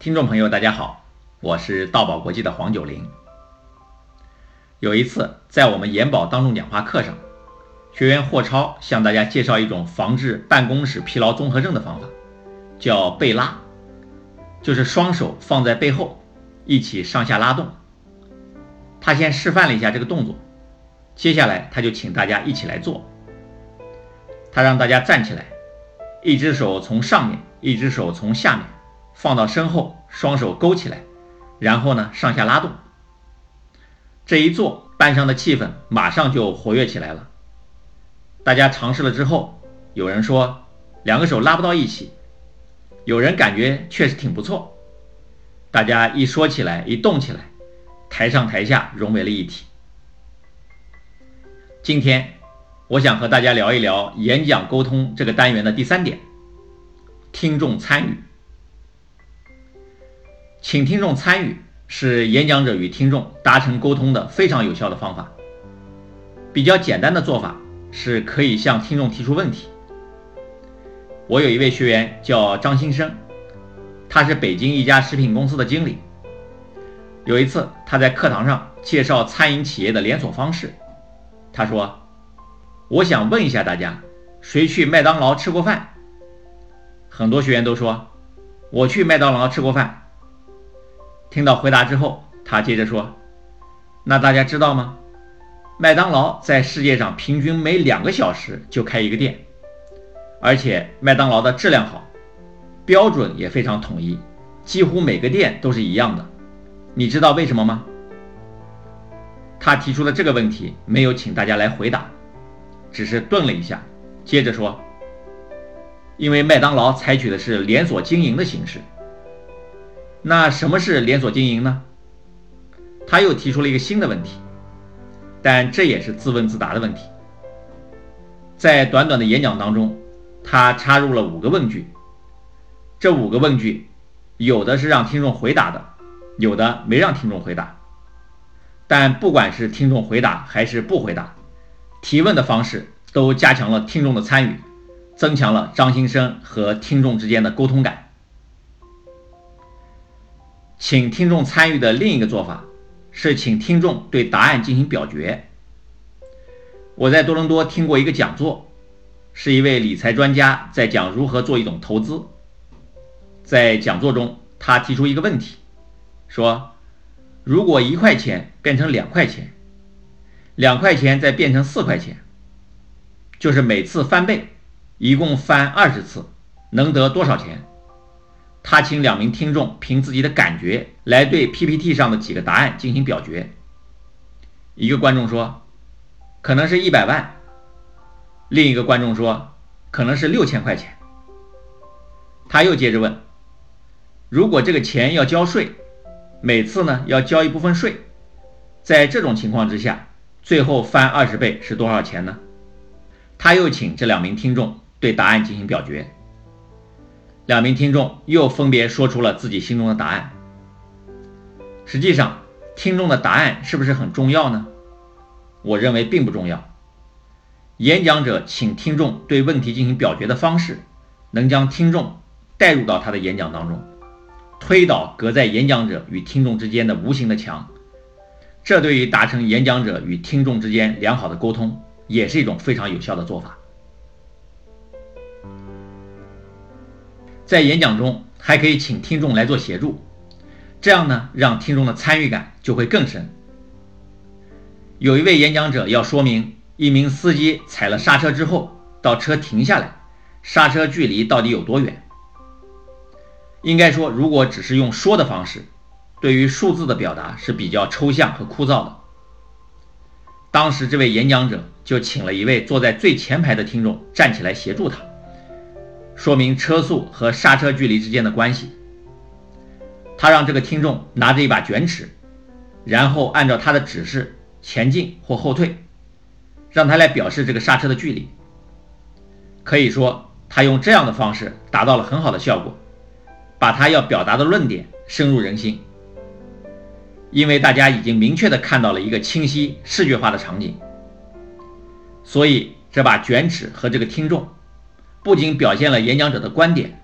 听众朋友，大家好，我是道宝国际的黄九龄。有一次，在我们研保当众讲话课上，学员霍超向大家介绍一种防治办公室疲劳综合症的方法，叫背拉，就是双手放在背后，一起上下拉动。他先示范了一下这个动作，接下来他就请大家一起来做。他让大家站起来，一只手从上面，一只手从下面。放到身后，双手勾起来，然后呢上下拉动。这一做，班上的气氛马上就活跃起来了。大家尝试了之后，有人说两个手拉不到一起，有人感觉确实挺不错。大家一说起来，一动起来，台上台下融为了一体。今天，我想和大家聊一聊演讲沟通这个单元的第三点：听众参与。请听众参与是演讲者与听众达成沟通的非常有效的方法。比较简单的做法是可以向听众提出问题。我有一位学员叫张新生，他是北京一家食品公司的经理。有一次他在课堂上介绍餐饮企业的连锁方式，他说：“我想问一下大家，谁去麦当劳吃过饭？”很多学员都说：“我去麦当劳吃过饭。”听到回答之后，他接着说：“那大家知道吗？麦当劳在世界上平均每两个小时就开一个店，而且麦当劳的质量好，标准也非常统一，几乎每个店都是一样的。你知道为什么吗？”他提出的这个问题没有请大家来回答，只是顿了一下，接着说：“因为麦当劳采取的是连锁经营的形式。”那什么是连锁经营呢？他又提出了一个新的问题，但这也是自问自答的问题。在短短的演讲当中，他插入了五个问句，这五个问句有的是让听众回答的，有的没让听众回答。但不管是听众回答还是不回答，提问的方式都加强了听众的参与，增强了张新生和听众之间的沟通感。请听众参与的另一个做法是，请听众对答案进行表决。我在多伦多听过一个讲座，是一位理财专家在讲如何做一种投资。在讲座中，他提出一个问题，说：如果一块钱变成两块钱，两块钱再变成四块钱，就是每次翻倍，一共翻二十次，能得多少钱？他请两名听众凭自己的感觉来对 PPT 上的几个答案进行表决。一个观众说，可能是一百万；另一个观众说，可能是六千块钱。他又接着问，如果这个钱要交税，每次呢要交一部分税，在这种情况之下，最后翻二十倍是多少钱呢？他又请这两名听众对答案进行表决。两名听众又分别说出了自己心中的答案。实际上，听众的答案是不是很重要呢？我认为并不重要。演讲者请听众对问题进行表决的方式，能将听众带入到他的演讲当中，推倒隔在演讲者与听众之间的无形的墙。这对于达成演讲者与听众之间良好的沟通，也是一种非常有效的做法。在演讲中还可以请听众来做协助，这样呢，让听众的参与感就会更深。有一位演讲者要说明一名司机踩了刹车之后到车停下来，刹车距离到底有多远？应该说，如果只是用说的方式，对于数字的表达是比较抽象和枯燥的。当时这位演讲者就请了一位坐在最前排的听众站起来协助他。说明车速和刹车距离之间的关系。他让这个听众拿着一把卷尺，然后按照他的指示前进或后退，让他来表示这个刹车的距离。可以说，他用这样的方式达到了很好的效果，把他要表达的论点深入人心。因为大家已经明确的看到了一个清晰视觉化的场景，所以这把卷尺和这个听众。不仅表现了演讲者的观点，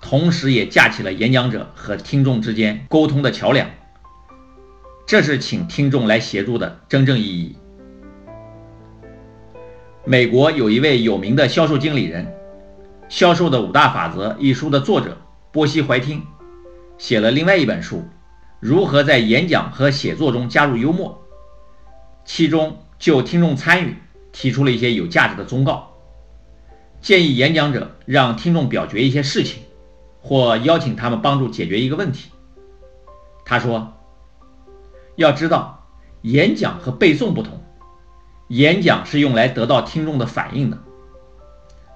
同时也架起了演讲者和听众之间沟通的桥梁。这是请听众来协助的真正意义。美国有一位有名的销售经理人，《销售的五大法则》一书的作者波西·怀汀，写了另外一本书《如何在演讲和写作中加入幽默》，其中就听众参与提出了一些有价值的忠告，建议演讲者让听众表决一些事情，或邀请他们帮助解决一个问题。他说：“要知道，演讲和背诵不同。”演讲是用来得到听众的反应的，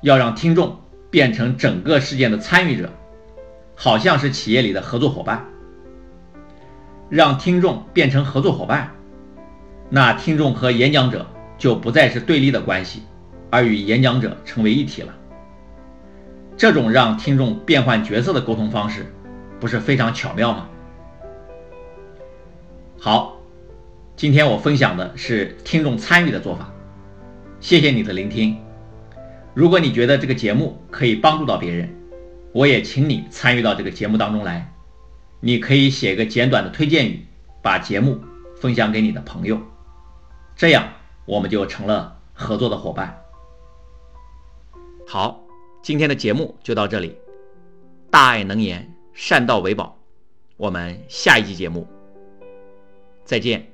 要让听众变成整个事件的参与者，好像是企业里的合作伙伴。让听众变成合作伙伴，那听众和演讲者就不再是对立的关系，而与演讲者成为一体了。这种让听众变换角色的沟通方式，不是非常巧妙吗？好。今天我分享的是听众参与的做法，谢谢你的聆听。如果你觉得这个节目可以帮助到别人，我也请你参与到这个节目当中来。你可以写个简短的推荐语，把节目分享给你的朋友，这样我们就成了合作的伙伴。好，今天的节目就到这里。大爱能言，善道为宝。我们下一期节目再见。